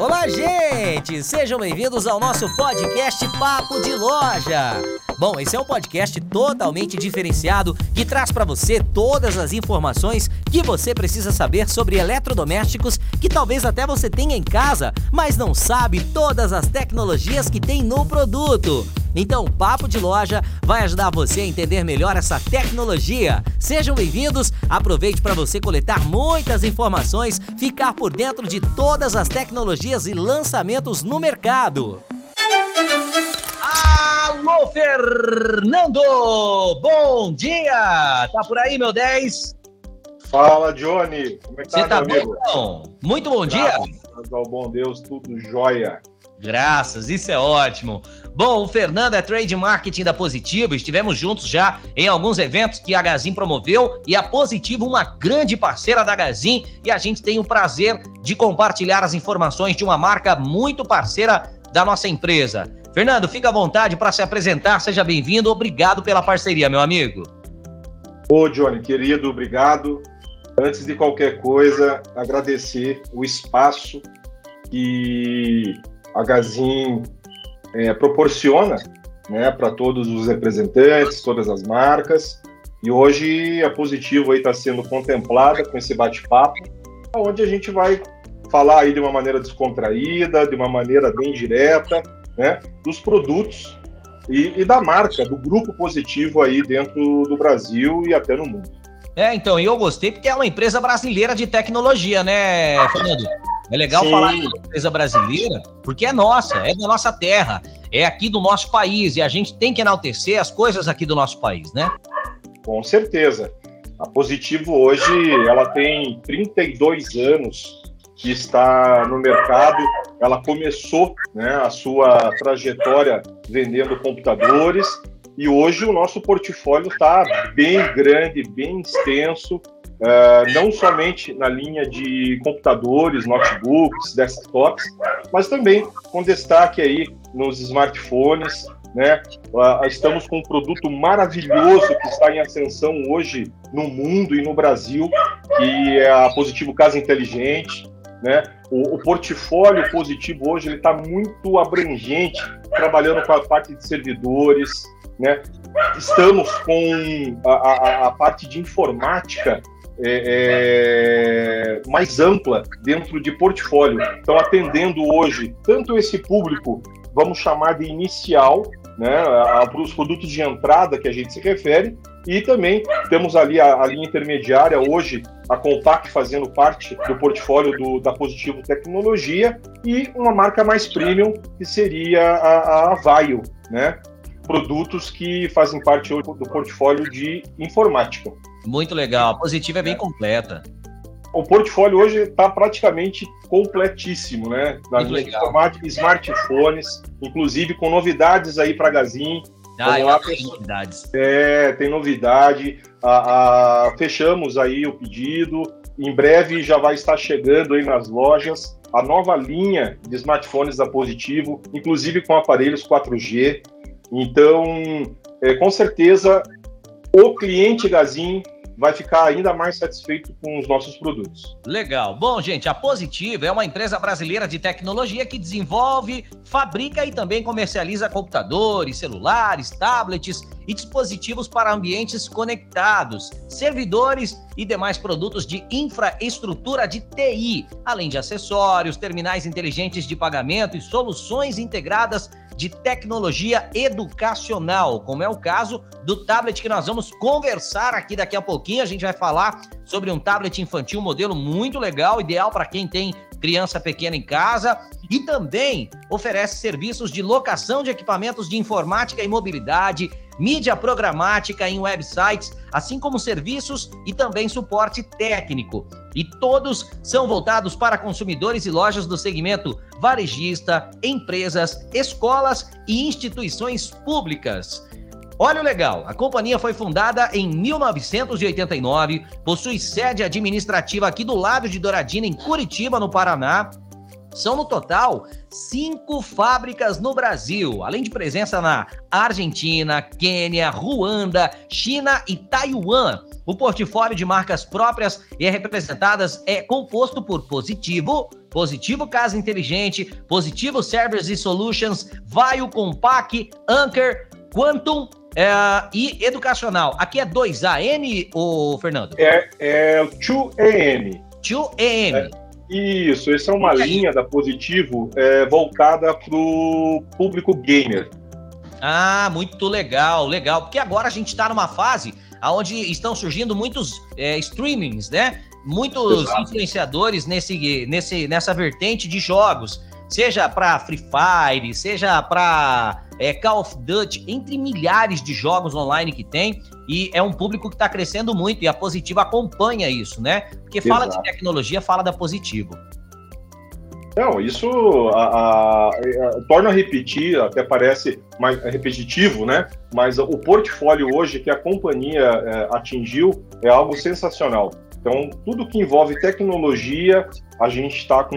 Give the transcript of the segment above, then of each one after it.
Olá, gente! Sejam bem-vindos ao nosso podcast Papo de Loja. Bom, esse é um podcast totalmente diferenciado que traz para você todas as informações que você precisa saber sobre eletrodomésticos que talvez até você tenha em casa, mas não sabe todas as tecnologias que tem no produto. Então, Papo de Loja vai ajudar você a entender melhor essa tecnologia. Sejam bem-vindos, aproveite para você coletar muitas informações, ficar por dentro de todas as tecnologias e lançamentos no mercado. Alô, Fernando! Bom dia! Tá por aí, meu 10? Fala, Johnny! Como é que Você tá, tá meu bom? amigo? então? Muito bom dia! Graças ao bom Deus, tudo jóia. Graças, isso é ótimo. Bom, o Fernando é trade marketing da Positivo. Estivemos juntos já em alguns eventos que a Gazin promoveu e a Positivo, uma grande parceira da Gazin, e a gente tem o prazer de compartilhar as informações de uma marca muito parceira da nossa empresa. Fernando, fica à vontade para se apresentar, seja bem-vindo. Obrigado pela parceria, meu amigo. Ô, Johnny, querido, obrigado. Antes de qualquer coisa, agradecer o espaço que a Gazin é, proporciona né, para todos os representantes, todas as marcas. E hoje a Positivo está sendo contemplada com esse bate-papo, onde a gente vai falar aí de uma maneira descontraída, de uma maneira bem direta, né, dos produtos e, e da marca, do grupo Positivo aí dentro do Brasil e até no mundo. É, então, eu gostei porque é uma empresa brasileira de tecnologia, né, Fernando? É legal Sim. falar de uma empresa brasileira, porque é nossa, é da nossa terra, é aqui do nosso país, e a gente tem que enaltecer as coisas aqui do nosso país, né? Com certeza. A Positivo hoje, ela tem 32 anos que está no mercado. Ela começou né, a sua trajetória vendendo computadores e hoje o nosso portfólio está bem grande, bem extenso, uh, não somente na linha de computadores, notebooks, desktops, mas também com destaque aí nos smartphones, né? Uh, estamos com um produto maravilhoso que está em ascensão hoje no mundo e no Brasil, que é a Positivo Casa Inteligente. Né? O, o portfólio positivo hoje ele está muito abrangente, trabalhando com a parte de servidores. Né? Estamos com a, a, a parte de informática é, é, mais ampla dentro de portfólio. Então, atendendo hoje tanto esse público, vamos chamar de inicial, né, para os produtos de entrada que a gente se refere, e também temos ali a, a linha intermediária, hoje a Compaq fazendo parte do portfólio do, da Positivo Tecnologia, e uma marca mais premium, que seria a, a Avaio, né? Produtos que fazem parte do portfólio de informática. Muito legal, a Positiva é bem completa. O portfólio hoje está praticamente completíssimo, né? Legal. informática, smartphones, inclusive com novidades aí para a Gazin, Ah, lá, pessoal. novidades. É, tem novidade. A- a- fechamos aí o pedido. Em breve já vai estar chegando aí nas lojas a nova linha de smartphones da Positivo, inclusive com aparelhos 4G. Então, é, com certeza, o cliente Gazin vai ficar ainda mais satisfeito com os nossos produtos. Legal. Bom, gente, a Positiva é uma empresa brasileira de tecnologia que desenvolve, fabrica e também comercializa computadores, celulares, tablets e dispositivos para ambientes conectados, servidores e demais produtos de infraestrutura de TI, além de acessórios, terminais inteligentes de pagamento e soluções integradas de tecnologia educacional, como é o caso do tablet que nós vamos conversar aqui daqui a pouquinho. A gente vai falar sobre um tablet infantil, modelo muito legal, ideal para quem tem criança pequena em casa e também oferece serviços de locação de equipamentos de informática e mobilidade, mídia programática em websites, assim como serviços e também suporte técnico. E todos são voltados para consumidores e lojas do segmento varejista, empresas, escolas e instituições públicas. Olha o legal, a companhia foi fundada em 1989, possui sede administrativa aqui do lado de Douradina, em Curitiba, no Paraná, São no total cinco fábricas no Brasil, além de presença na Argentina, Quênia, Ruanda, China e Taiwan. O portfólio de marcas próprias e representadas é composto por Positivo, Positivo Casa Inteligente, Positivo Servers e Solutions, Vaio Compact, Anchor, Quantum é, e Educacional. Aqui é 2AM, o Fernando? É, é 2AM. 2AM. É, isso, essa é uma linha da Positivo é, voltada para o público gamer. Ah, muito legal, legal. Porque agora a gente está numa fase onde estão surgindo muitos é, streamings, né? Muitos Exato. influenciadores nesse, nesse, nessa vertente de jogos, seja para Free Fire, seja para é, Call of Duty, entre milhares de jogos online que tem, e é um público que está crescendo muito, e a Positivo acompanha isso, né? Porque fala Exato. de tecnologia, fala da Positivo. Não, isso a, a, a, torna a repetir, até parece mais repetitivo, né? Mas o portfólio hoje que a companhia é, atingiu é algo sensacional. Então, tudo que envolve tecnologia, a gente está com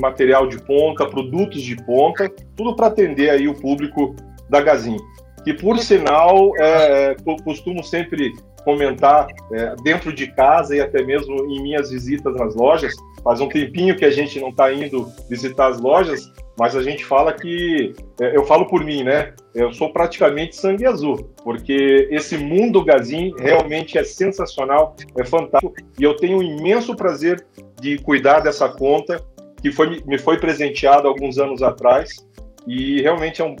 material de ponta, produtos de ponta, tudo para atender aí o público da Gazin. Que, por sinal, é, costumo sempre comentar é, dentro de casa e até mesmo em minhas visitas nas lojas, Faz um tempinho que a gente não está indo visitar as lojas, mas a gente fala que. É, eu falo por mim, né? Eu sou praticamente sangue azul, porque esse mundo Gazin realmente é sensacional, é fantástico, e eu tenho um imenso prazer de cuidar dessa conta, que foi, me foi presenteada alguns anos atrás, e realmente é um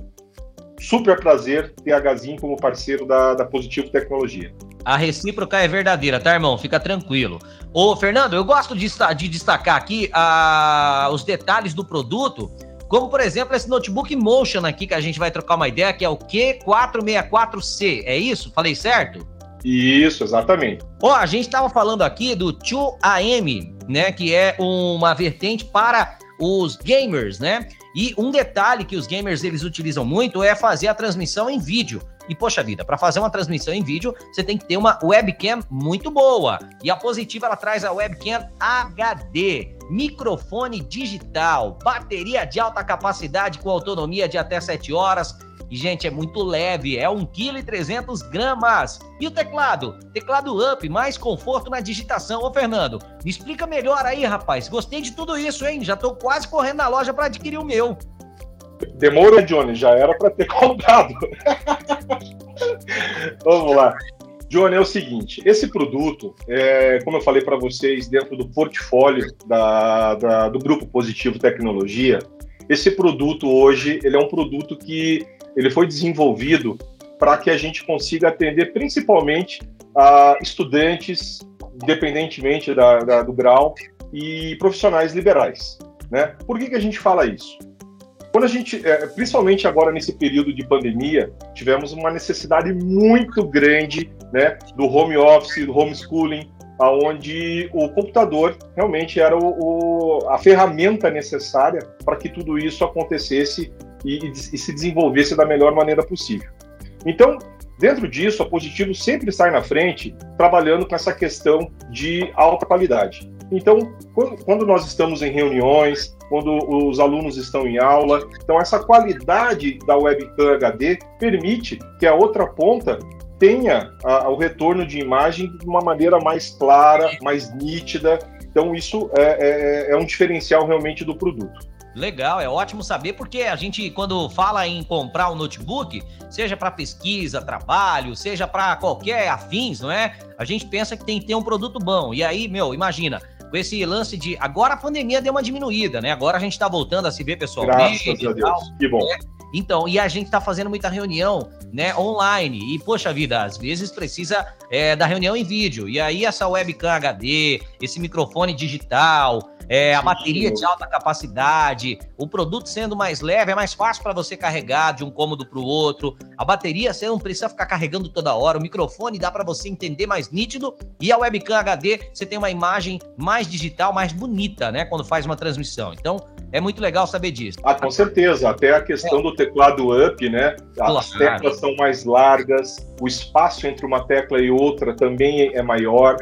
super prazer ter a Gazin como parceiro da, da Positivo Tecnologia. A recíproca é verdadeira, tá, irmão? Fica tranquilo. Ô, Fernando, eu gosto de, de destacar aqui ah, os detalhes do produto, como, por exemplo, esse notebook Motion aqui que a gente vai trocar uma ideia, que é o Q464C. É isso? Falei certo? Isso, exatamente. Ó, a gente estava falando aqui do 2AM, né? Que é uma vertente para os gamers, né? E um detalhe que os gamers eles utilizam muito é fazer a transmissão em vídeo. E poxa vida, para fazer uma transmissão em vídeo, você tem que ter uma webcam muito boa. E a Positiva ela traz a webcam HD, microfone digital, bateria de alta capacidade com autonomia de até 7 horas. E, gente, é muito leve, é 1,3 kg. E o teclado? Teclado up, mais conforto na digitação. Ô, Fernando, me explica melhor aí, rapaz. Gostei de tudo isso, hein? Já tô quase correndo na loja para adquirir o meu. Demorou, Johnny, já era para ter comprado. Vamos lá. Johnny, é o seguinte: esse produto, é, como eu falei para vocês, dentro do portfólio da, da, do Grupo Positivo Tecnologia, esse produto hoje ele é um produto que ele foi desenvolvido para que a gente consiga atender principalmente a estudantes, independentemente da, da, do grau, e profissionais liberais. Né? Por que, que a gente fala isso? Quando a gente, é, principalmente agora nesse período de pandemia, tivemos uma necessidade muito grande né, do home office, do homeschooling, aonde o computador realmente era o, o, a ferramenta necessária para que tudo isso acontecesse e, e, e se desenvolvesse da melhor maneira possível. Então, Dentro disso, a Positivo sempre sai na frente trabalhando com essa questão de alta qualidade. Então, quando nós estamos em reuniões, quando os alunos estão em aula, então essa qualidade da webcam HD permite que a outra ponta tenha a, o retorno de imagem de uma maneira mais clara, mais nítida. Então, isso é, é, é um diferencial realmente do produto. Legal, é ótimo saber, porque a gente, quando fala em comprar um notebook, seja para pesquisa, trabalho, seja para qualquer afins, não é? A gente pensa que tem que ter um produto bom. E aí, meu, imagina, com esse lance de. Agora a pandemia deu uma diminuída, né? Agora a gente está voltando a se ver pessoalmente. Graças a Deus. Que bom. Né? Então, e a gente está fazendo muita reunião, né, online. E, poxa vida, às vezes precisa é, da reunião em vídeo. E aí, essa webcam HD, esse microfone digital, é, a bateria de alta capacidade, o produto sendo mais leve, é mais fácil para você carregar de um cômodo para o outro. A bateria você não precisa ficar carregando toda hora. O microfone dá para você entender mais nítido e a webcam HD você tem uma imagem mais digital, mais bonita, né, quando faz uma transmissão. Então é muito legal saber disso. Ah, com certeza. Até a questão é. do teclado up, né? As claro. teclas são mais largas, o espaço entre uma tecla e outra também é maior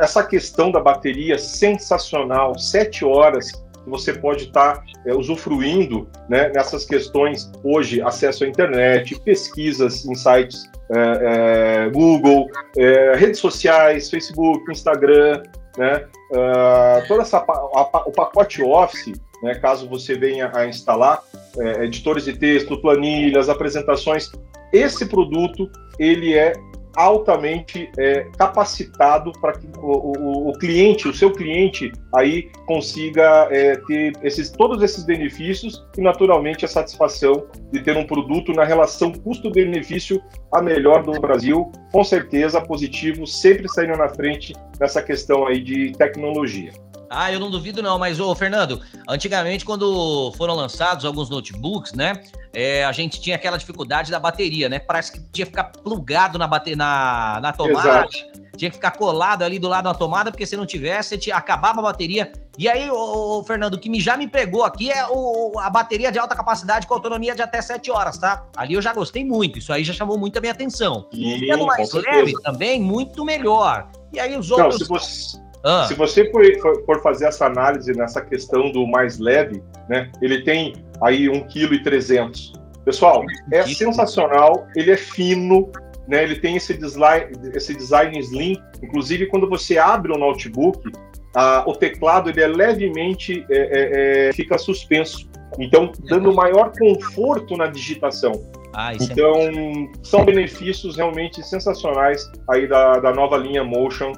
essa questão da bateria sensacional, sete horas que você pode estar tá, é, usufruindo né, nessas questões hoje, acesso à internet, pesquisas em sites é, é, Google, é, redes sociais, Facebook, Instagram, né, uh, toda essa a, o pacote Office, né, caso você venha a instalar é, editores de texto, planilhas, apresentações, esse produto ele é altamente é, capacitado para que o, o, o, cliente, o seu cliente, aí consiga é, ter esses, todos esses benefícios e, naturalmente, a satisfação de ter um produto na relação custo-benefício a melhor do Brasil. Com certeza, positivo, sempre saindo na frente nessa questão aí de tecnologia. Ah, eu não duvido não, mas ô Fernando, antigamente quando foram lançados alguns notebooks, né, é, a gente tinha aquela dificuldade da bateria, né? Parece que tinha que ficar plugado na, bate... na, na tomada, Exato. tinha que ficar colado ali do lado da tomada, porque se não tivesse, te... acabava a bateria. E aí, ô, ô, Fernando, o que me já me pegou aqui é o, a bateria de alta capacidade com autonomia de até 7 horas, tá? Ali eu já gostei muito, isso aí já chamou muito a minha atenção. E, e mais leve também, muito melhor. E aí os outros... Não, se você ah. Se você for, for, fazer essa análise nessa questão do mais leve, né, ele tem aí 1,3 kg. Pessoal, é sensacional, ele é fino, né, ele tem esse design, esse design slim. Inclusive, quando você abre o notebook, a, o teclado ele é levemente é, é, é, fica suspenso. Então, dando maior conforto na digitação. Ah, é então, é são benefícios realmente sensacionais aí da, da nova linha Motion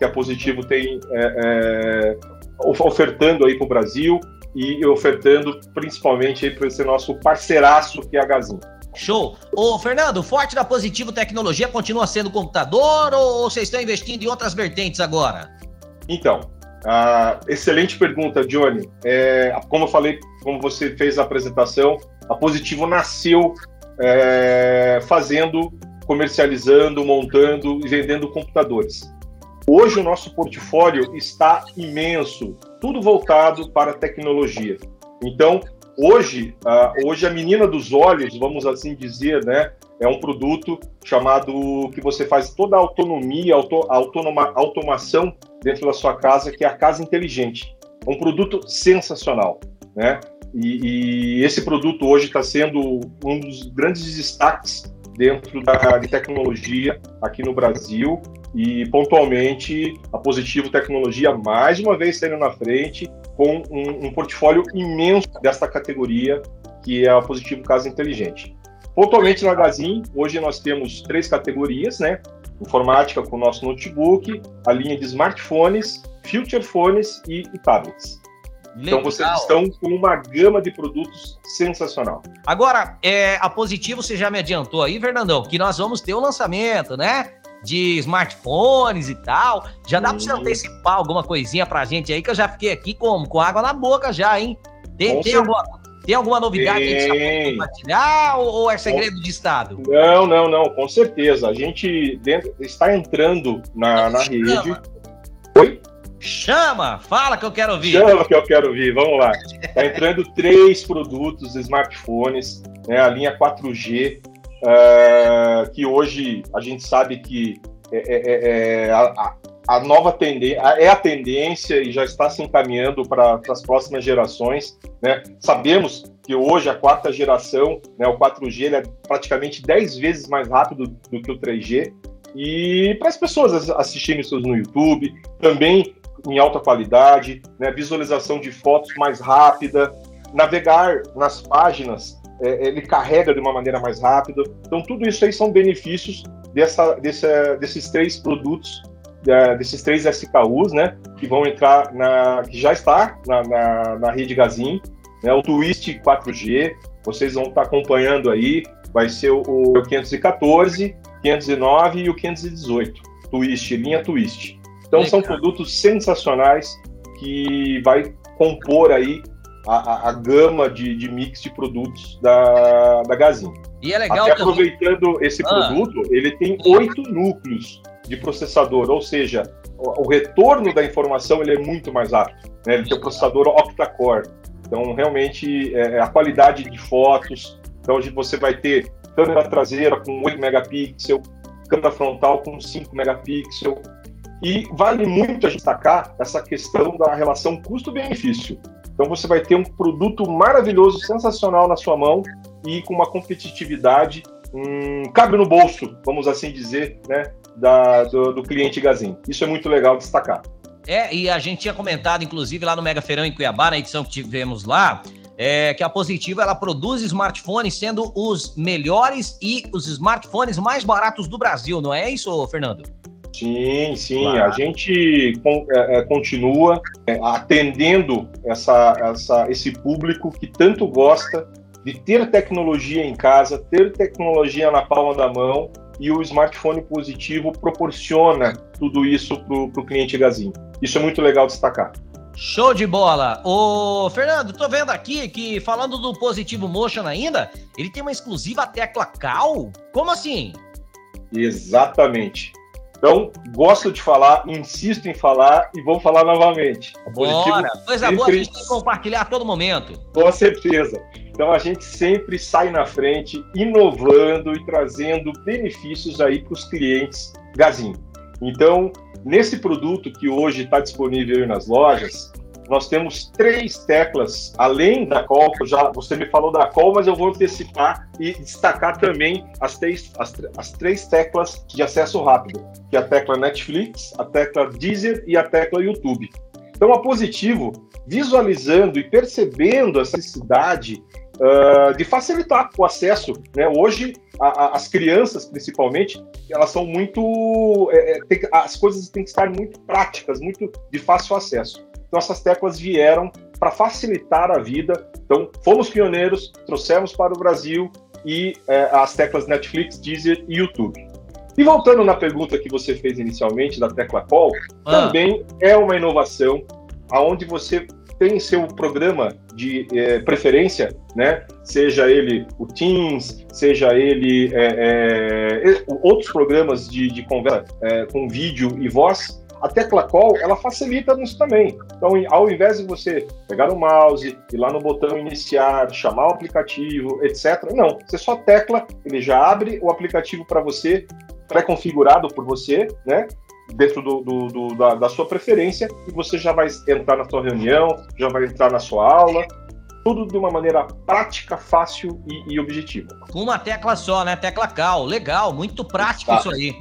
que a Positivo tem é, é, ofertando aí para o Brasil e ofertando principalmente para esse nosso parceiraço que é a Gazin. Show. Ô, Fernando, o forte da Positivo Tecnologia continua sendo computador ou vocês estão investindo em outras vertentes agora? Então, excelente pergunta, Johnny. É, como eu falei, como você fez a apresentação, a Positivo nasceu é, fazendo, comercializando, montando e vendendo computadores. Hoje o nosso portfólio está imenso, tudo voltado para tecnologia. Então, hoje, uh, hoje a menina dos olhos, vamos assim dizer, né, é um produto chamado que você faz toda a autonomia, auto, autonoma, automação dentro da sua casa, que é a casa inteligente. Um produto sensacional, né? E, e esse produto hoje está sendo um dos grandes destaques dentro da de tecnologia aqui no Brasil e pontualmente a Positivo Tecnologia mais uma vez saindo na frente com um, um portfólio imenso desta categoria que é a Positivo Casa Inteligente. Pontualmente no Magazine, hoje nós temos três categorias, né? Informática com o nosso notebook, a linha de smartphones, future phones e, e tablets. Legal. Então vocês estão com uma gama de produtos sensacional. Agora, é, a Positivo você já me adiantou aí, Fernandão, que nós vamos ter o um lançamento, né? De smartphones e tal. Já dá para você antecipar alguma coisinha pra gente aí, que eu já fiquei aqui com, com água na boca já, hein? Tem, tem alguma, tem alguma novidade tem. que a gente compartilhar ou, ou é segredo de Estado? Não, não, não, com certeza. A gente dentro, está entrando na, na rede. Oi? Chama! Fala que eu quero ouvir. Chama que eu quero ouvir, vamos lá. Está entrando três produtos smartphones, né, a linha 4G, eh, que hoje a gente sabe que é, é, é, é a, a, nova tendência é a tendência e já está se encaminhando para as próximas gerações. Né? Sabemos que hoje a quarta geração, né, o 4G, ele é praticamente 10 vezes mais rápido do que o 3G. E para as pessoas assistirem isso no YouTube, também em alta qualidade, né, visualização de fotos mais rápida, navegar nas páginas, é, ele carrega de uma maneira mais rápida. Então, tudo isso aí são benefícios dessa, dessa, desses três produtos, desses três SKUs, né, que vão entrar na, que já está na, na, na rede Gazin, né, o Twist 4G, vocês vão estar acompanhando aí, vai ser o, o 514, 509 e o 518, Twist, linha Twist. Então Legal. são produtos sensacionais que vai compor aí a, a, gama de, de, mix de produtos da, da Gazin. E é legal Até aproveitando esse ah. produto, ele tem oito núcleos de processador, ou seja, o, o, retorno da informação ele é muito mais rápido. Né? Ele tem o processador octa-core. Então, realmente, é, é, a qualidade de fotos. Então, hoje você vai ter câmera traseira com 8 megapixels, câmera frontal com 5 megapixels, e vale muito a destacar essa questão da relação custo-benefício. Então você vai ter um produto maravilhoso, sensacional na sua mão e com uma competitividade hum, cabe no bolso, vamos assim dizer, né, da, do, do cliente Gazin. Isso é muito legal destacar. É, e a gente tinha comentado, inclusive, lá no Mega Feirão em Cuiabá, na edição que tivemos lá, é, que a Positivo ela produz smartphones sendo os melhores e os smartphones mais baratos do Brasil, não é isso, Fernando? Sim, sim. Claro. A gente é, é, continua é, atendendo essa, essa, esse público que tanto gosta de ter tecnologia em casa, ter tecnologia na palma da mão e o smartphone positivo proporciona tudo isso para o cliente Gazinho. Isso é muito legal destacar. Show de bola! Ô, Fernando, tô vendo aqui que falando do Positivo Motion ainda, ele tem uma exclusiva tecla CAL? Como assim? Exatamente. Então, gosto de falar, insisto em falar e vou falar novamente. Bora! Coisa sempre... boa a gente tem que compartilhar a todo momento. Com certeza. Então, a gente sempre sai na frente, inovando e trazendo benefícios aí para os clientes Gazin. Então, nesse produto que hoje está disponível nas lojas, nós temos três teclas, além da call, já você me falou da call, mas eu vou antecipar e destacar também as três, as, as três teclas de acesso rápido, que é a tecla Netflix, a tecla Deezer e a tecla YouTube. Então, a Positivo, visualizando e percebendo a necessidade uh, de facilitar o acesso. Né? Hoje, a, a, as crianças, principalmente, elas são muito. É, é tem, as coisas têm que estar muito práticas, muito de fácil acesso. Então, essas teclas vieram para facilitar a vida. Então, fomos pioneiros, trouxemos para o Brasil e é, as teclas Netflix, Deezer e YouTube. E voltando na pergunta que você fez inicialmente da tecla Call, ah. também é uma inovação aonde você tem seu programa de é, preferência, né? Seja ele o Teams, seja ele é, é, outros programas de, de conversa é, com vídeo e voz, a tecla call, ela facilita nisso também. Então, ao invés de você pegar o mouse, ir lá no botão iniciar, chamar o aplicativo, etc., não, você só tecla, ele já abre o aplicativo para você, pré-configurado por você, né? Dentro do, do, do da, da sua preferência, e você já vai entrar na sua reunião, já vai entrar na sua aula, tudo de uma maneira prática, fácil e, e objetiva. Com uma tecla só, né? Tecla cal. Legal, muito prático tá. isso aí.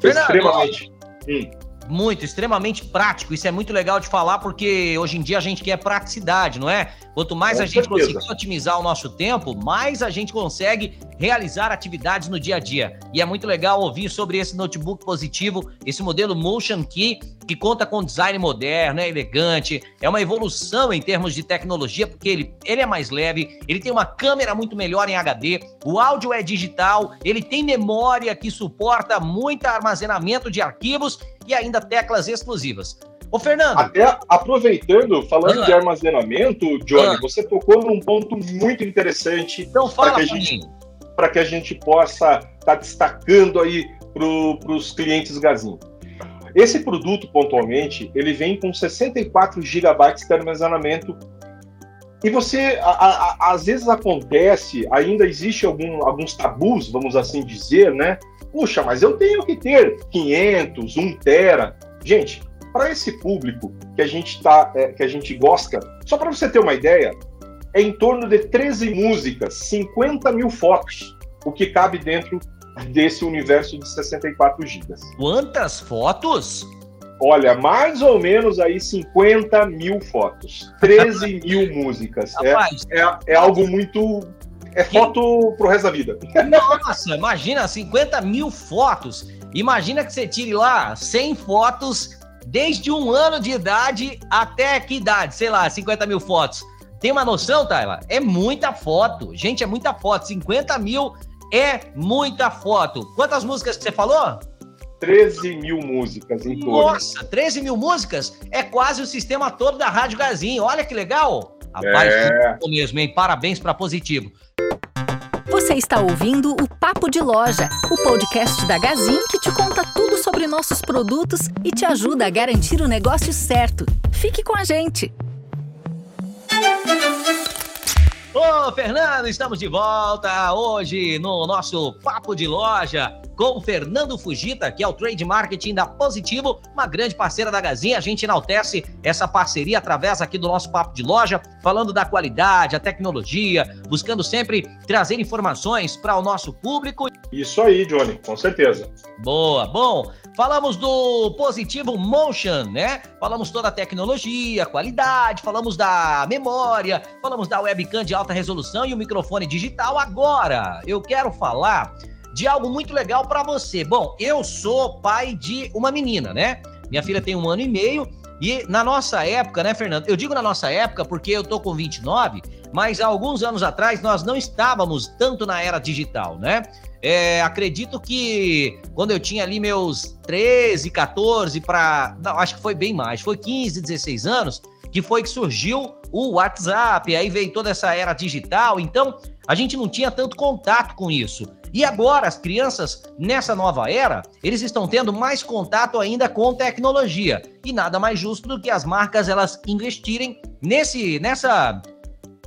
Fernando, Extremamente. Hum. Muito, extremamente prático. Isso é muito legal de falar porque hoje em dia a gente quer praticidade, não é? Quanto mais Com a gente certeza. conseguir otimizar o nosso tempo, mais a gente consegue realizar atividades no dia a dia. E é muito legal ouvir sobre esse notebook positivo, esse modelo Motion Key, que conta com design moderno, é elegante, é uma evolução em termos de tecnologia, porque ele, ele é mais leve, ele tem uma câmera muito melhor em HD, o áudio é digital, ele tem memória que suporta muito armazenamento de arquivos e ainda teclas exclusivas. Ô, Fernando. Até aproveitando, falando ah. de armazenamento, Johnny, ah. você tocou num ponto muito interessante. Então fala para gente, Para que a gente possa estar tá destacando aí para os clientes Gazin. Esse produto, pontualmente, ele vem com 64 GB de armazenamento e você, a, a, às vezes acontece, ainda existe algum, alguns tabus, vamos assim dizer, né? Puxa, mas eu tenho que ter 500, 1 tera. Gente, para esse público que a gente tá, é, que a gente gosta, só para você ter uma ideia, é em torno de 13 músicas, 50 mil fotos, o que cabe dentro desse universo de 64 gigas. Quantas fotos? Olha, mais ou menos aí 50 mil fotos, 13 mil músicas. É, Rapaz, é, é, é algo muito é foto pro resto da vida. Nossa, imagina 50 mil fotos. Imagina que você tire lá 100 fotos desde um ano de idade até que idade? Sei lá, 50 mil fotos. Tem uma noção, Tayla? É muita foto. Gente, é muita foto. 50 mil é muita foto. Quantas músicas que você falou? 13 mil músicas em torno. Nossa, 13 mil músicas? É quase o sistema todo da Rádio Gazinho. Olha que legal. Rapaz, é. mesmo, hein? Parabéns para Positivo. Você está ouvindo o Papo de Loja, o podcast da Gazin que te conta tudo sobre nossos produtos e te ajuda a garantir o negócio certo. Fique com a gente. Ô, Fernando, estamos de volta hoje no nosso Papo de Loja. Com Fernando Fujita, que é o trade marketing da Positivo, uma grande parceira da Gazinha. A gente enaltece essa parceria através aqui do nosso papo de loja, falando da qualidade, a tecnologia, buscando sempre trazer informações para o nosso público. Isso aí, Johnny, com certeza. Boa. Bom, falamos do Positivo Motion, né? Falamos toda a tecnologia, qualidade, falamos da memória, falamos da webcam de alta resolução e o microfone digital. Agora, eu quero falar de algo muito legal para você. Bom, eu sou pai de uma menina, né? Minha filha tem um ano e meio e na nossa época, né, Fernando? Eu digo na nossa época porque eu tô com 29, mas há alguns anos atrás nós não estávamos tanto na era digital, né? É, acredito que quando eu tinha ali meus 13, 14 para, acho que foi bem mais, foi 15, 16 anos, que foi que surgiu o WhatsApp, aí veio toda essa era digital, então a gente não tinha tanto contato com isso. E agora as crianças nessa nova era, eles estão tendo mais contato ainda com tecnologia. E nada mais justo do que as marcas elas investirem nesse nessa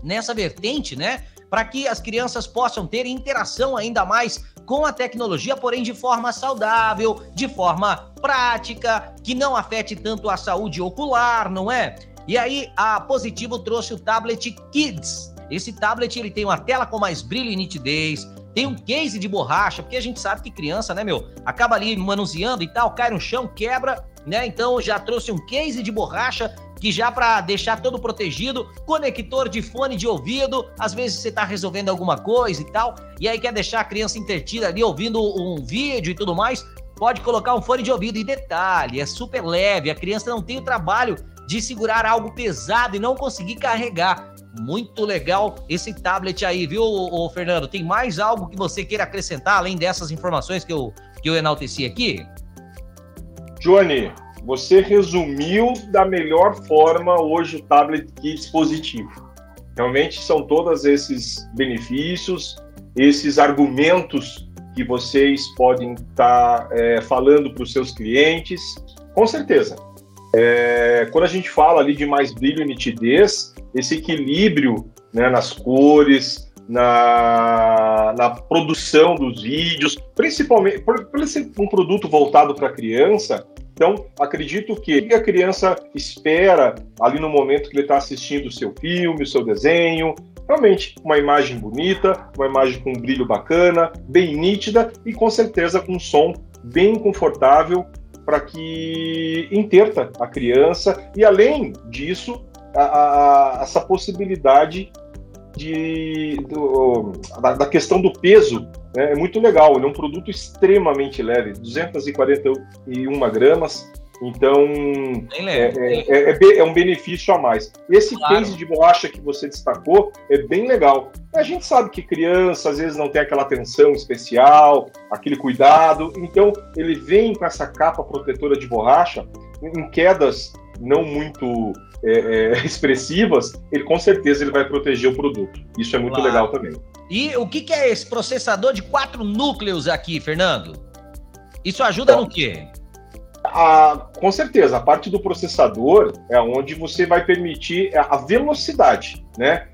nessa vertente, né? para que as crianças possam ter interação ainda mais com a tecnologia, porém de forma saudável, de forma prática, que não afete tanto a saúde ocular, não é? E aí a Positivo trouxe o tablet Kids. Esse tablet ele tem uma tela com mais brilho e nitidez, tem um case de borracha, porque a gente sabe que criança, né, meu, acaba ali manuseando e tal, cai no chão, quebra, né? Então já trouxe um case de borracha que já para deixar todo protegido, conector de fone de ouvido, às vezes você está resolvendo alguma coisa e tal, e aí quer deixar a criança entretida ali ouvindo um vídeo e tudo mais, pode colocar um fone de ouvido. E detalhe, é super leve, a criança não tem o trabalho de segurar algo pesado e não conseguir carregar. Muito legal esse tablet aí, viu, ô, Fernando? Tem mais algo que você queira acrescentar além dessas informações que eu, que eu enalteci aqui? Johnny, você resumiu da melhor forma hoje o tablet que dispositivo. Realmente são todos esses benefícios, esses argumentos que vocês podem estar tá, é, falando para os seus clientes. Com certeza. É, quando a gente fala ali de mais brilho e nitidez, esse equilíbrio né, nas cores, na, na produção dos vídeos, principalmente por, por ser um produto voltado para criança, então, acredito que a criança espera ali no momento que ele está assistindo o seu filme, o seu desenho, realmente uma imagem bonita, uma imagem com um brilho bacana, bem nítida e com certeza com um som bem confortável para que interta a criança. E além disso a, a, essa possibilidade de, do, da, da, questão do peso né, é muito legal. Ele é um produto extremamente leve, 241 gramas. Então, é, é, é, é, um benefício a mais. Esse claro. case de borracha que você destacou é bem legal. A gente sabe que criança às vezes não tem aquela atenção especial, aquele cuidado. Então, ele vem com essa capa protetora de borracha em quedas não muito é, é, expressivas, ele com certeza ele vai proteger o produto. Isso é muito claro. legal também. E o que, que, é esse processador de quatro núcleos aqui, Fernando? Isso ajuda então, no quê? A, com certeza, a parte do processador é onde você vai permitir a velocidade, né?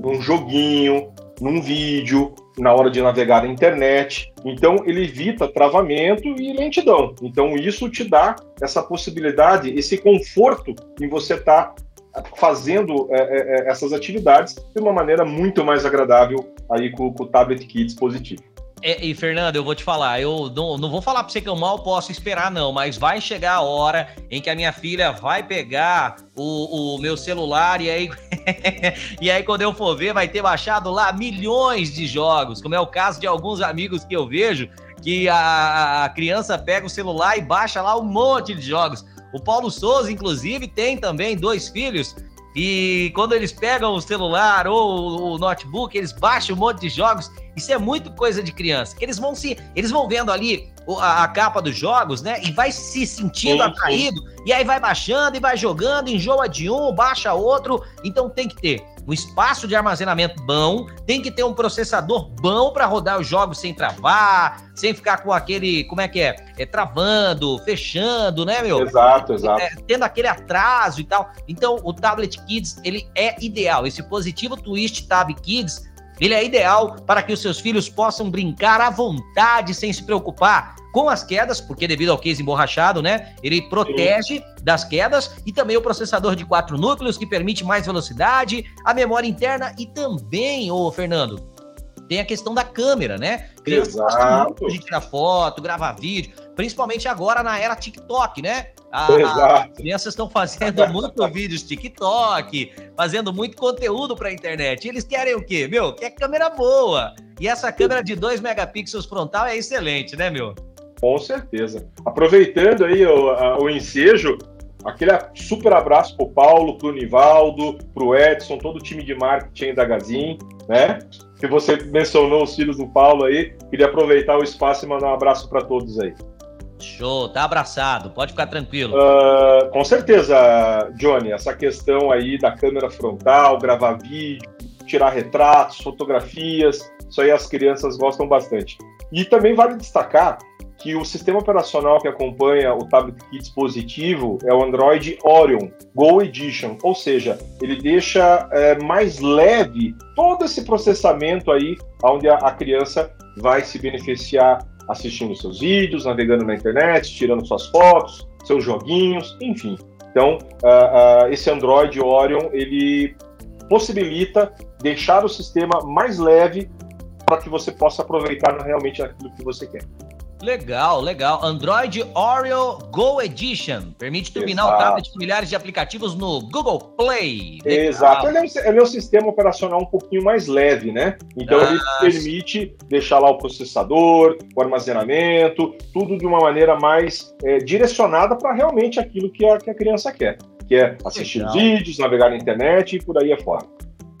Num joguinho, num vídeo, na hora de navegar na internet. Então, ele evita travamento e lentidão. Então, isso te dá essa possibilidade, esse conforto em você estar tá fazendo é, é, é, essas atividades de uma maneira muito mais agradável aí com, com o tablet kit dispositivo. É, e, Fernando, eu vou te falar, eu não, não vou falar pra você que eu mal posso esperar, não, mas vai chegar a hora em que a minha filha vai pegar o, o meu celular e aí, e aí, quando eu for ver, vai ter baixado lá milhões de jogos, como é o caso de alguns amigos que eu vejo, que a, a criança pega o celular e baixa lá um monte de jogos. O Paulo Souza, inclusive, tem também dois filhos e quando eles pegam o celular ou o notebook, eles baixam um monte de jogos. Isso é muito coisa de criança. Que eles vão se, eles vão vendo ali a, a capa dos jogos, né? E vai se sentindo atraído. E aí vai baixando e vai jogando, enjoa de um, baixa outro. Então tem que ter um espaço de armazenamento bom, tem que ter um processador bom para rodar os jogos sem travar, sem ficar com aquele, como é que é? é travando, fechando, né, meu? Exato, exato. É, tendo aquele atraso e tal. Então, o Tablet Kids, ele é ideal. Esse positivo Twist Tab Kids Ele é ideal para que os seus filhos possam brincar à vontade sem se preocupar com as quedas, porque devido ao case emborrachado, né? Ele protege Sim. das quedas e também o processador de quatro núcleos que permite mais velocidade, a memória interna e também, ô Fernando, tem a questão da câmera, né? Criança Exato. de tirar foto, gravar vídeo, principalmente agora na era TikTok, né? as crianças estão fazendo muito vídeos TikTok, fazendo muito conteúdo para a internet. Eles querem o quê? Meu, quer câmera boa. E essa câmera de 2 megapixels frontal é excelente, né, meu? Com certeza. Aproveitando aí o, a, o ensejo, aquele super abraço pro Paulo, pro Nivaldo, pro Edson, todo o time de marketing da Gazin, né? que você mencionou os filhos do Paulo aí, queria aproveitar o espaço e mandar um abraço para todos aí. Show, tá abraçado, pode ficar tranquilo. Uh, com certeza, Johnny, essa questão aí da câmera frontal, gravar vídeo, tirar retratos, fotografias, isso aí as crianças gostam bastante. E também vale destacar que o sistema operacional que acompanha o tablet kit dispositivo é o Android Orion Go Edition, ou seja, ele deixa é, mais leve todo esse processamento aí, onde a, a criança vai se beneficiar assistindo seus vídeos, navegando na internet, tirando suas fotos, seus joguinhos, enfim. Então, uh, uh, esse Android Orion ele possibilita deixar o sistema mais leve para que você possa aproveitar realmente aquilo que você quer. Legal, legal. Android Oreo Go Edition. Permite turbinar Exato. o tablet de milhares de aplicativos no Google Play. Legal. Exato. Ele é, um, ele é, um, sistema operacional um pouquinho mais leve, né? Então ah, ele permite deixar lá o processador, o armazenamento, tudo de uma maneira mais é, direcionada para realmente aquilo que a, que a criança quer. Que é assistir legal. vídeos, navegar na internet e por aí afora.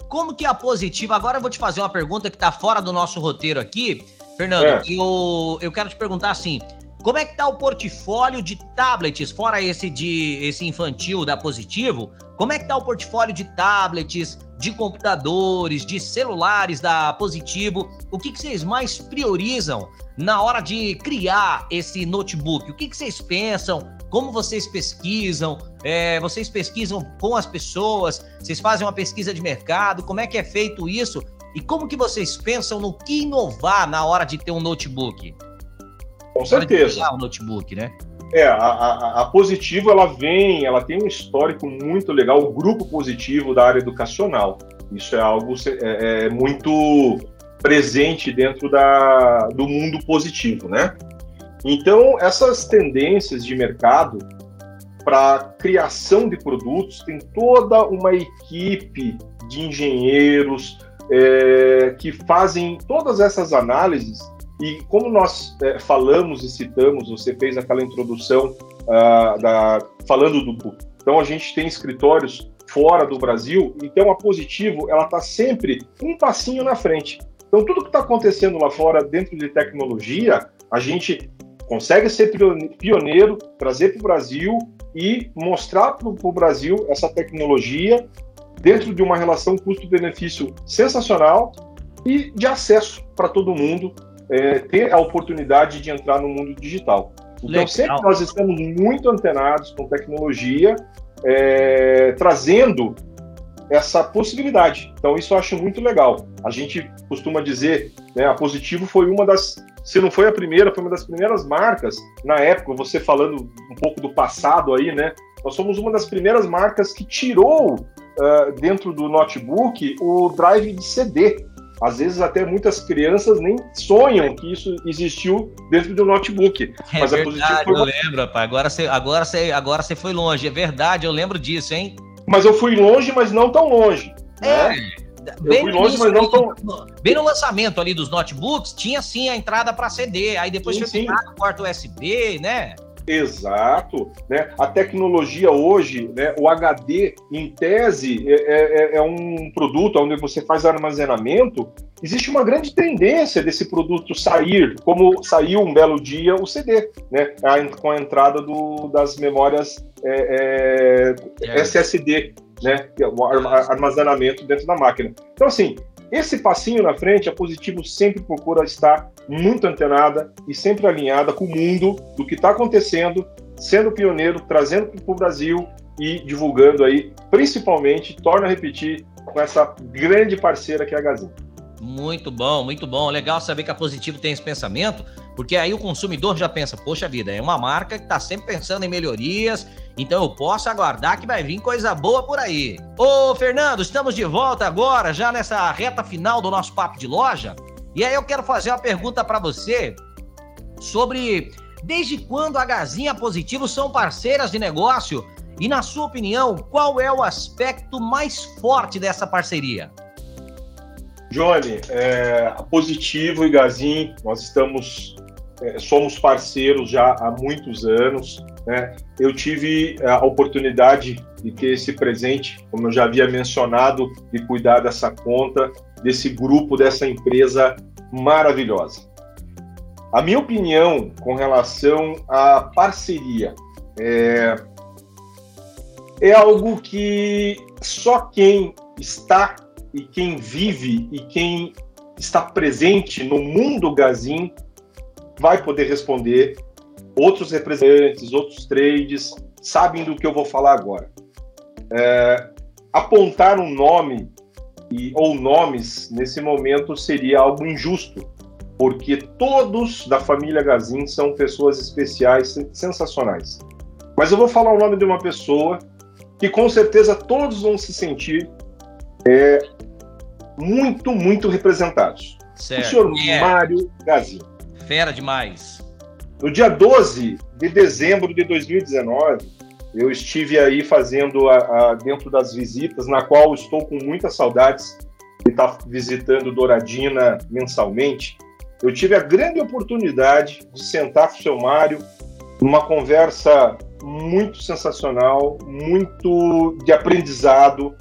Como que é a positiva? Agora eu vou te fazer uma pergunta que está fora do nosso roteiro aqui Fernando, é. eu, eu quero te perguntar assim, como é que tá o portfólio de tablets, fora esse de esse infantil da Positivo? Como é que tá o portfólio de tablets, de computadores, de celulares da Positivo? O que, que vocês mais priorizam na hora de criar esse notebook? O que, que vocês pensam? Como vocês pesquisam? É, vocês pesquisam com as pessoas? Vocês fazem uma pesquisa de mercado? Como é que é feito isso? E como que vocês pensam no que inovar na hora de ter um notebook? Com certeza. um notebook, né? É, a, a, a, Positivo, ela vem, ela tem um histórico muito legal, o grupo positivo da área educacional. Isso é algo é, é muito presente dentro da, do mundo positivo, né? Então, essas tendências de mercado para criação de produtos tem toda uma equipe de engenheiros, é, que fazem todas essas análises e como nós é, falamos e citamos, você fez aquela introdução uh, da, falando do então a gente tem escritórios fora do Brasil, então a Positivo ela está sempre um passinho na frente. Então tudo que está acontecendo lá fora dentro de tecnologia, a gente consegue ser pioneiro, trazer para o Brasil e mostrar para o Brasil essa tecnologia dentro de uma relação custo-benefício sensacional e de acesso para todo mundo é, ter a oportunidade de entrar no mundo digital. Então, Legal. sempre nós estamos muito antenados com tecnologia, é, trazendo essa possibilidade. Então, isso eu acho muito legal. A gente costuma dizer, né, a Positivo foi uma das, se não foi a primeira, foi uma das primeiras marcas, na época, você falando um pouco do passado aí, né, nós somos uma das primeiras marcas que tirou uh, dentro do notebook o drive de CD. Às vezes até muitas crianças nem sonham que isso existiu dentro do notebook. É mas verdade, a foi eu lembro, pai. Agora você, agora, você, agora você foi longe. É verdade, eu lembro disso, hein? Mas eu fui longe, mas não tão longe. É. Né? Bem, fui longe, mas não tão... bem no lançamento ali dos notebooks, tinha sim a entrada para CD. Aí depois sim, foi no quarto USB, né? Exato. Né? A tecnologia hoje, né, o HD, em tese, é, é, é, um produto onde você faz armazenamento. Existe uma grande tendência desse produto sair, como saiu um belo dia o CD, né, com a entrada do, das memórias é, é, SSD, né, o armazenamento dentro da máquina. Então, assim, esse passinho na frente, a Positivo sempre procura estar muito antenada e sempre alinhada com o mundo do que está acontecendo, sendo pioneiro, trazendo para o Brasil e divulgando aí, principalmente, torna a repetir, com essa grande parceira que é a Gazin. Muito bom, muito bom. Legal saber que a Positivo tem esse pensamento, porque aí o consumidor já pensa, poxa vida, é uma marca que está sempre pensando em melhorias, então eu posso aguardar que vai vir coisa boa por aí. Ô, Fernando, estamos de volta agora, já nessa reta final do nosso papo de loja. E aí eu quero fazer uma pergunta para você sobre desde quando a Gazinha Positivo são parceiras de negócio e, na sua opinião, qual é o aspecto mais forte dessa parceria? Johnny, é, Positivo e Gazin, nós estamos, é, somos parceiros já há muitos anos. Né? Eu tive a oportunidade de ter esse presente, como eu já havia mencionado, de cuidar dessa conta, desse grupo, dessa empresa maravilhosa. A minha opinião com relação à parceria é, é algo que só quem está e quem vive e quem está presente no mundo Gazin vai poder responder. Outros representantes, outros trades sabem do que eu vou falar agora. É, apontar um nome e, ou nomes nesse momento seria algo injusto, porque todos da família Gazin são pessoas especiais, sensacionais. Mas eu vou falar o nome de uma pessoa que com certeza todos vão se sentir é, muito, muito representados. Certo. O senhor yeah. Mário Gazin. Fera demais. No dia 12 de dezembro de 2019, eu estive aí fazendo a, a, dentro das visitas, na qual estou com muitas saudades de estar visitando Douradina mensalmente. Eu tive a grande oportunidade de sentar com o seu Mário numa conversa muito sensacional, muito de aprendizado.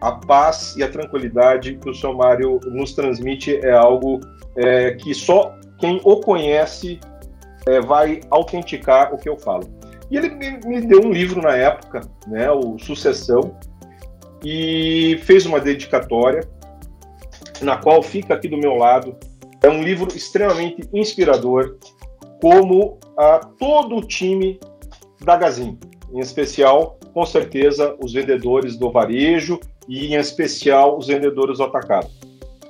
A paz e a tranquilidade que o seu Mário nos transmite é algo é, que só quem o conhece é, vai autenticar o que eu falo. E ele me, me deu um livro na época, né, o Sucessão, e fez uma dedicatória, na qual fica aqui do meu lado. É um livro extremamente inspirador, como a todo o time da Gazin, em especial, com certeza, os vendedores do varejo e, em especial, os vendedores do atacado.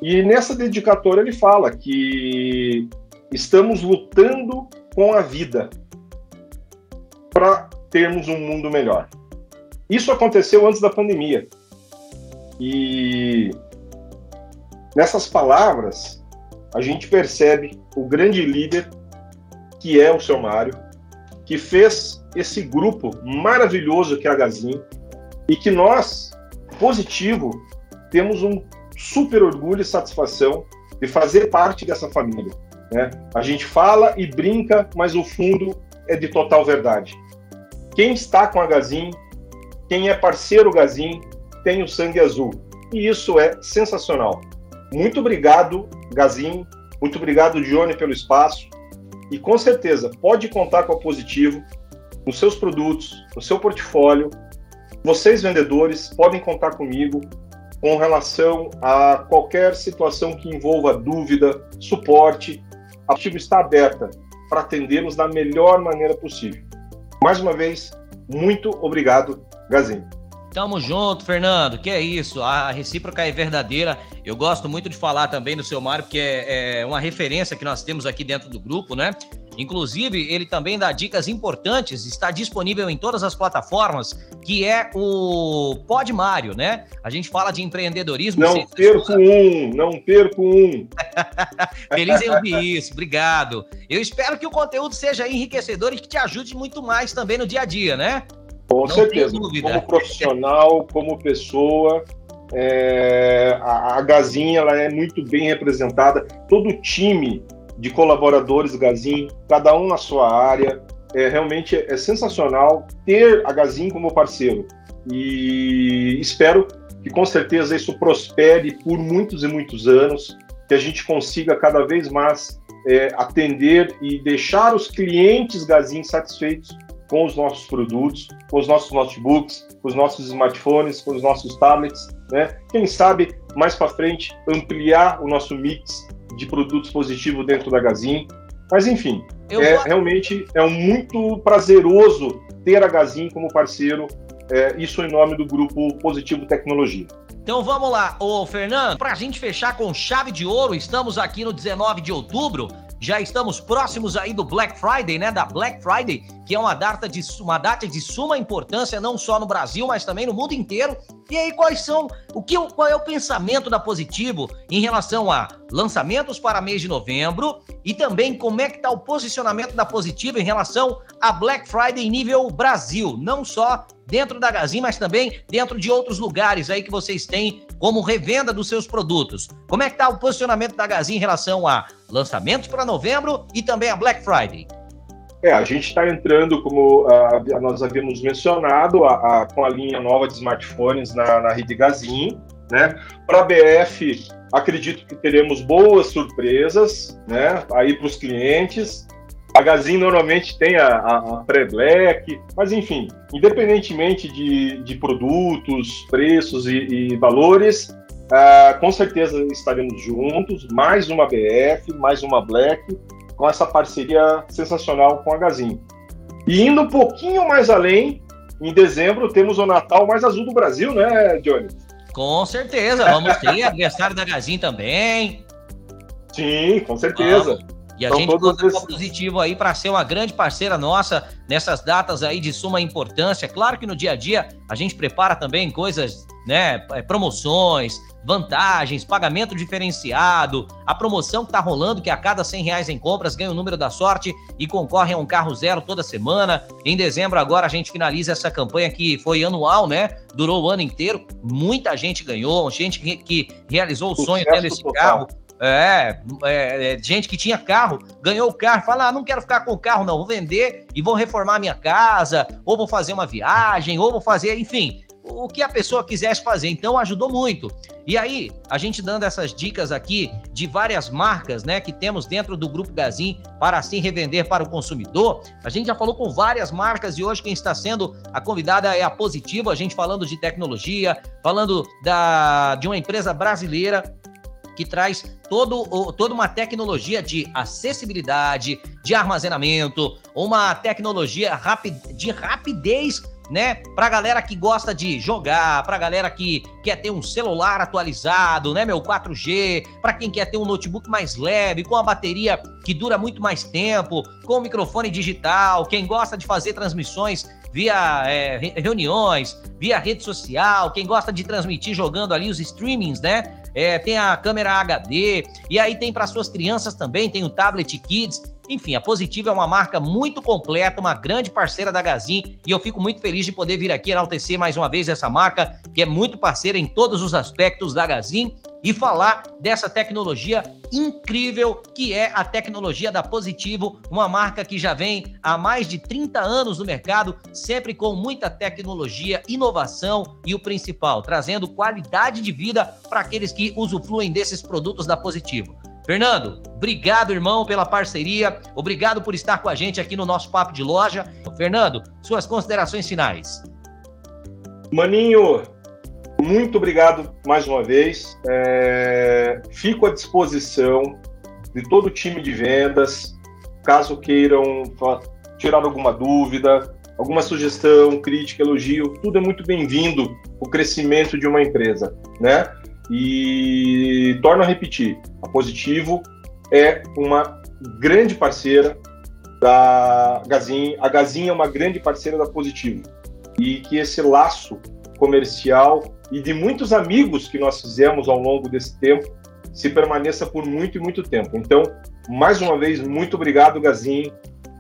E nessa dedicatória ele fala que estamos lutando com a vida para termos um mundo melhor. Isso aconteceu antes da pandemia. E nessas palavras, a gente percebe o grande líder que é o seu Mário, que fez esse grupo maravilhoso que é a Gazin e que nós, positivo, temos um super orgulho e satisfação de fazer parte dessa família. Né? A gente fala e brinca, mas o fundo é de total verdade. Quem está com a Gazin, quem é parceiro Gazin, tem o sangue azul. E isso é sensacional. Muito obrigado, Gazin. Muito obrigado, Johnny, pelo espaço. E com certeza, pode contar com a Positivo nos seus produtos, no seu portfólio. Vocês, vendedores, podem contar comigo com relação a qualquer situação que envolva dúvida, suporte. A Positivo está aberta para atendê-los da melhor maneira possível. Mais uma vez, muito obrigado, Gazinho. Tamo junto, Fernando. Que é isso, a recíproca é verdadeira. Eu gosto muito de falar também do seu Mário, porque é, é uma referência que nós temos aqui dentro do grupo, né? Inclusive, ele também dá dicas importantes, está disponível em todas as plataformas, que é o Pod Mário, né? A gente fala de empreendedorismo. Não perco um, não perco um. Feliz em ouvir isso, obrigado. Eu espero que o conteúdo seja enriquecedor e que te ajude muito mais também no dia a dia, né? Com Não certeza. Como profissional, como pessoa, é, a, a Gazinha ela é muito bem representada. Todo o time de colaboradores Gazin, cada um na sua área. É, realmente é, sensacional ter a Gazin como parceiro. E espero que com certeza isso prospere por muitos e muitos anos, que a gente consiga cada vez mais é, atender e deixar os clientes Gazin satisfeitos com os nossos produtos, com os nossos notebooks, com os nossos smartphones, com os nossos tablets, né? Quem sabe mais para frente ampliar o nosso mix de produtos positivos dentro da Gazin. Mas enfim, Eu é, vou... realmente é um muito prazeroso ter a Gazin como parceiro é, isso em nome do grupo Positivo Tecnologia. Então vamos lá, ô Fernando, para a gente fechar com chave de ouro, estamos aqui no 19 de outubro, já estamos próximos aí do Black Friday, né? Da Black Friday, que é uma data de, uma data de suma importância, não só no Brasil, mas também no mundo inteiro. E aí, quais são, o que, qual é o pensamento da Positivo em relação a lançamentos para mês de novembro e também como é que está o posicionamento da Positivo em relação a Black Friday em nível Brasil, não só dentro da Gazin, mas também dentro de outros lugares aí que vocês têm como revenda dos seus produtos. Como é que está o posicionamento da Gazin em relação a lançamentos para novembro e também a Black Friday? É, a gente está entrando, como uh, nós havíamos mencionado, a, a, com a linha nova de smartphones na, na rede Gazin. Né? Para a BF, acredito que teremos boas surpresas né? aí para os clientes. A Gazin normalmente tem a, a, a pré-black, mas enfim, independentemente de, de produtos, preços e, e valores, uh, com certeza estaremos juntos. Mais uma BF, mais uma Black, com essa parceria sensacional com a Gazin. E indo um pouquinho mais além, em dezembro temos o Natal mais azul do Brasil, né, Johnny? Com certeza, vamos ter aniversário da Gazin também. Sim, com certeza. Vamos. E a então, gente conta esses... positivo aí para ser uma grande parceira nossa nessas datas aí de suma importância. Claro que no dia a dia a gente prepara também coisas, né, é, promoções, vantagens, pagamento diferenciado, a promoção que tá rolando, que a cada 100 reais em compras ganha o número da sorte e concorre a um carro zero toda semana. Em dezembro agora a gente finaliza essa campanha que foi anual, né? Durou o ano inteiro. Muita gente ganhou, gente que, realizou o sonho tendo esse carro. É, é, é, gente que tinha carro, ganhou o carro, fala: ah, não quero ficar com o carro, não, vou vender e vou reformar minha casa, ou vou fazer uma viagem, ou vou fazer, enfim, o que a pessoa quisesse fazer. Então ajudou muito. E aí, a gente dando essas dicas aqui de várias marcas, né, que temos dentro do grupo Gazin para assim revender para o consumidor. A gente já falou com várias marcas e hoje quem está sendo a convidada é a Positivo, a gente falando de tecnologia, falando da de uma empresa brasileira que traz todo, toda uma tecnologia de acessibilidade, de armazenamento, uma tecnologia de rapidez né? Pra galera que gosta de jogar, pra galera que quer ter um celular atualizado, né, meu 4G, para quem quer ter um notebook mais leve, com a bateria que dura muito mais tempo, com o microfone digital, quem gosta de fazer transmissões via é, reuniões, via rede social, quem gosta de transmitir jogando ali os streamings, né? É, tem a câmera HD, e aí tem para suas crianças também, tem o Tablet Kids. Enfim, a Positiva é uma marca muito completa, uma grande parceira da Gazin, e eu fico muito feliz de poder vir aqui enaltecer mais uma vez essa marca, que é muito parceira em todos os aspectos da Gazin e falar dessa tecnologia incrível que é a tecnologia da Positivo, uma marca que já vem há mais de 30 anos no mercado, sempre com muita tecnologia, inovação e o principal, trazendo qualidade de vida para aqueles que usufruem desses produtos da Positivo. Fernando, obrigado, irmão, pela parceria. Obrigado por estar com a gente aqui no nosso Papo de Loja. Fernando, suas considerações finais. Maninho, muito obrigado mais uma vez. É, fico à disposição de todo o time de vendas, caso queiram tirar alguma dúvida, alguma sugestão, crítica, elogio, tudo é muito bem-vindo o crescimento de uma empresa, né? E torno a repetir, a Positivo é uma grande parceira da Gazin, a Gazin é uma grande parceira da Positivo. E que esse laço comercial e de muitos amigos que nós fizemos ao longo desse tempo se permaneça por muito e muito tempo. Então, mais uma vez, muito obrigado, Gazinho,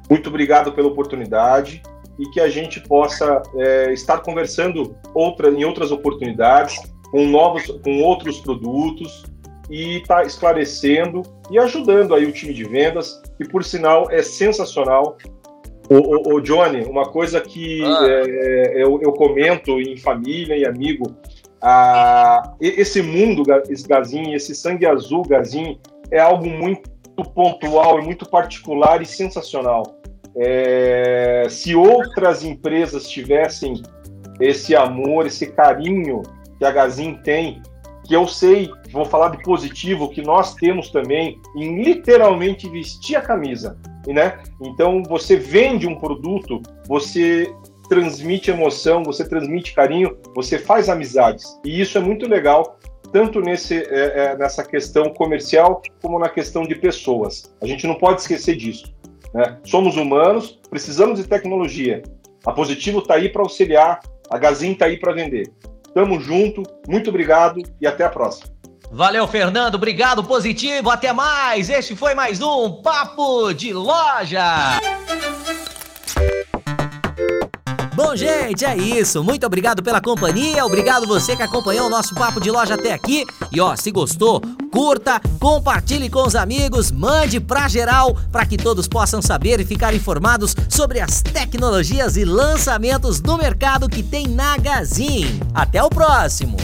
muito obrigado pela oportunidade e que a gente possa é, estar conversando outra, em outras oportunidades, com novos, com outros produtos e estar tá esclarecendo e ajudando aí o time de vendas, que por sinal é sensacional. O, o, o Johnny, uma coisa que ah. é, eu, eu comento em família e amigo, ah, esse mundo, esse Gazin, esse sangue azul Gazin, é algo muito pontual e muito particular e sensacional. É, se outras empresas tivessem esse amor, esse carinho que a Gazin tem, que eu sei, vou falar de positivo, que nós temos também, em literalmente vestir a camisa. Né? Então, você vende um produto, você transmite emoção, você transmite carinho, você faz amizades. E isso é muito legal, tanto nesse, é, é, nessa questão comercial como na questão de pessoas. A gente não pode esquecer disso. Né? Somos humanos, precisamos de tecnologia. A Positivo está aí para auxiliar, a Gazin está aí para vender. Tamo junto, muito obrigado e até a próxima. Valeu, Fernando. Obrigado, positivo. Até mais. Este foi mais um Papo de Loja. Bom, gente, é isso. Muito obrigado pela companhia. Obrigado você que acompanhou o nosso papo de loja até aqui. E ó, se gostou, curta, compartilhe com os amigos, mande pra geral para que todos possam saber e ficar informados sobre as tecnologias e lançamentos do mercado que tem na Gazin. Até o próximo.